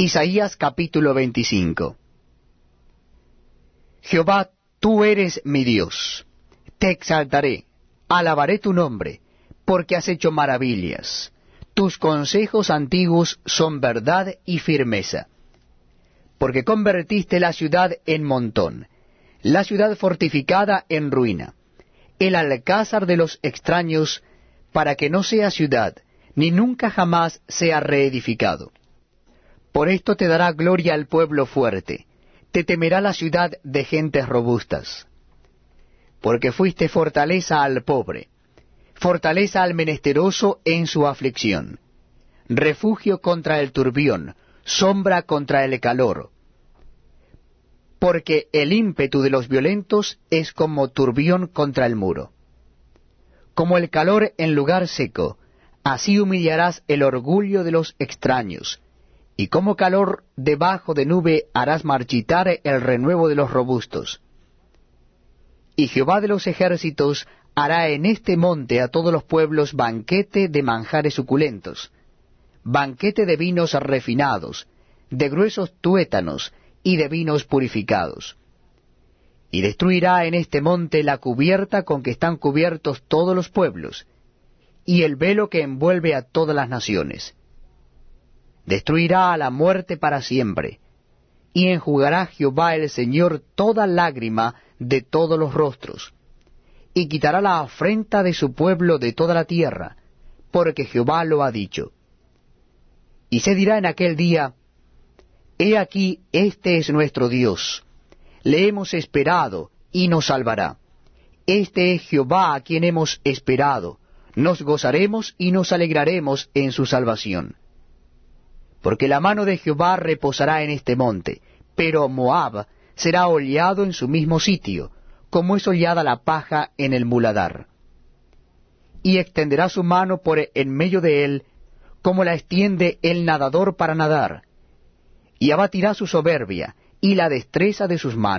Isaías capítulo 25 Jehová, tú eres mi Dios. Te exaltaré, alabaré tu nombre, porque has hecho maravillas. Tus consejos antiguos son verdad y firmeza. Porque convertiste la ciudad en montón, la ciudad fortificada en ruina, el alcázar de los extraños, para que no sea ciudad, ni nunca jamás sea reedificado. Por esto te dará gloria al pueblo fuerte, te temerá la ciudad de gentes robustas. Porque fuiste fortaleza al pobre, fortaleza al menesteroso en su aflicción, refugio contra el turbión, sombra contra el calor. Porque el ímpetu de los violentos es como turbión contra el muro. Como el calor en lugar seco, así humillarás el orgullo de los extraños, y como calor debajo de nube harás marchitar el renuevo de los robustos. Y Jehová de los ejércitos hará en este monte a todos los pueblos banquete de manjares suculentos, banquete de vinos refinados, de gruesos tuétanos y de vinos purificados. Y destruirá en este monte la cubierta con que están cubiertos todos los pueblos, y el velo que envuelve a todas las naciones destruirá a la muerte para siempre, y enjugará Jehová el Señor toda lágrima de todos los rostros, y quitará la afrenta de su pueblo de toda la tierra, porque Jehová lo ha dicho. Y se dirá en aquel día, He aquí, este es nuestro Dios, le hemos esperado, y nos salvará. Este es Jehová a quien hemos esperado, nos gozaremos y nos alegraremos en su salvación porque la mano de Jehová reposará en este monte, pero Moab será oleado en su mismo sitio, como es oleada la paja en el muladar. Y extenderá su mano por en medio de él, como la extiende el nadador para nadar, y abatirá su soberbia y la destreza de sus manos.